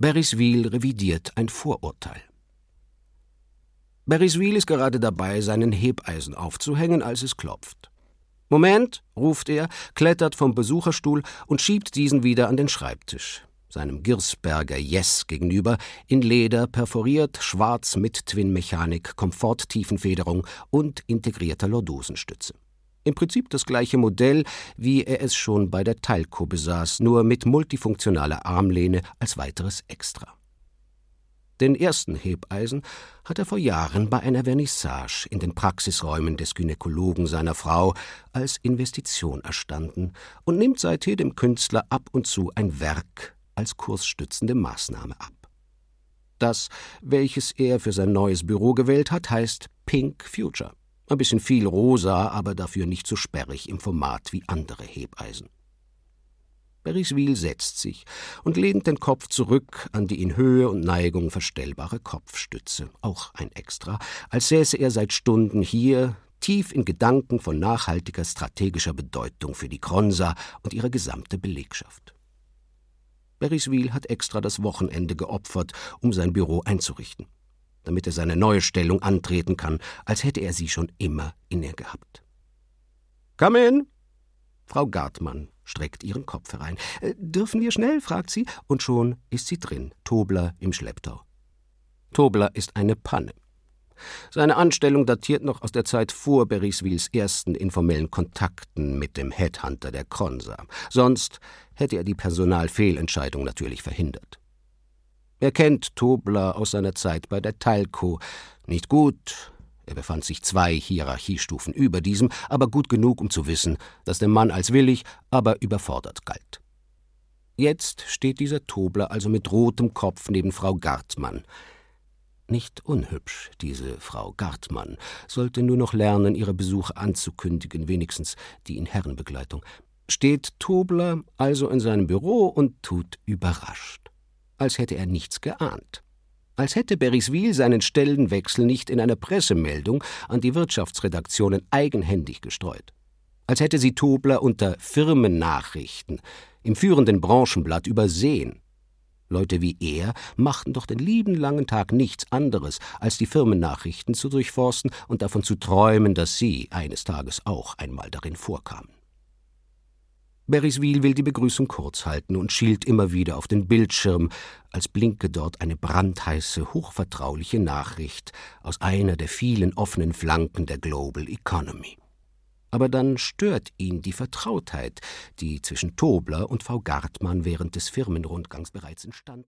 Beriswil revidiert ein Vorurteil. Beriswil ist gerade dabei, seinen Hebeisen aufzuhängen, als es klopft. Moment, ruft er, klettert vom Besucherstuhl und schiebt diesen wieder an den Schreibtisch seinem Girsberger Yes gegenüber, in Leder perforiert, schwarz mit Twin-Mechanik, Komforttiefenfederung und integrierter Lordosenstütze. Im Prinzip das gleiche Modell, wie er es schon bei der Teilco besaß, nur mit multifunktionaler Armlehne als weiteres Extra. Den ersten Hebeisen hat er vor Jahren bei einer Vernissage in den Praxisräumen des Gynäkologen seiner Frau als Investition erstanden und nimmt seither dem Künstler ab und zu ein Werk als kursstützende Maßnahme ab. Das, welches er für sein neues Büro gewählt hat, heißt Pink Future. Ein bisschen viel rosa, aber dafür nicht so sperrig im Format wie andere Hebeisen. Beriswil setzt sich und lehnt den Kopf zurück an die in Höhe und Neigung verstellbare Kopfstütze, auch ein Extra, als säße er seit Stunden hier, tief in Gedanken von nachhaltiger strategischer Bedeutung für die Kronsa und ihre gesamte Belegschaft. Beriswil hat extra das Wochenende geopfert, um sein Büro einzurichten, damit er seine neue Stellung antreten kann, als hätte er sie schon immer inne gehabt. Come in! Frau Gartmann streckt ihren Kopf herein. Äh, dürfen wir schnell? fragt sie, und schon ist sie drin, Tobler im Schlepptau. Tobler ist eine Panne. Seine Anstellung datiert noch aus der Zeit vor Beriswils ersten informellen Kontakten mit dem Headhunter der Kronsa. Sonst hätte er die Personalfehlentscheidung natürlich verhindert. Er kennt Tobler aus seiner Zeit bei der Teilco. Nicht gut, er befand sich zwei Hierarchiestufen über diesem, aber gut genug, um zu wissen, dass der Mann als willig, aber überfordert galt. Jetzt steht dieser Tobler also mit rotem Kopf neben Frau Gartmann. Nicht unhübsch, diese Frau Gartmann, sollte nur noch lernen, ihre Besuche anzukündigen, wenigstens die in Herrenbegleitung. Steht Tobler also in seinem Büro und tut überrascht, als hätte er nichts geahnt. Als hätte Beriswil seinen Stellenwechsel nicht in einer Pressemeldung an die Wirtschaftsredaktionen eigenhändig gestreut. Als hätte sie Tobler unter Firmennachrichten im führenden Branchenblatt übersehen Leute wie er machten doch den lieben langen Tag nichts anderes, als die Firmennachrichten zu durchforsten und davon zu träumen, dass sie eines Tages auch einmal darin vorkamen. Beriswil will die Begrüßung kurz halten und schielt immer wieder auf den Bildschirm, als blinke dort eine brandheiße, hochvertrauliche Nachricht aus einer der vielen offenen Flanken der Global Economy aber dann stört ihn die Vertrautheit, die zwischen Tobler und Frau Gartmann während des Firmenrundgangs bereits entstand.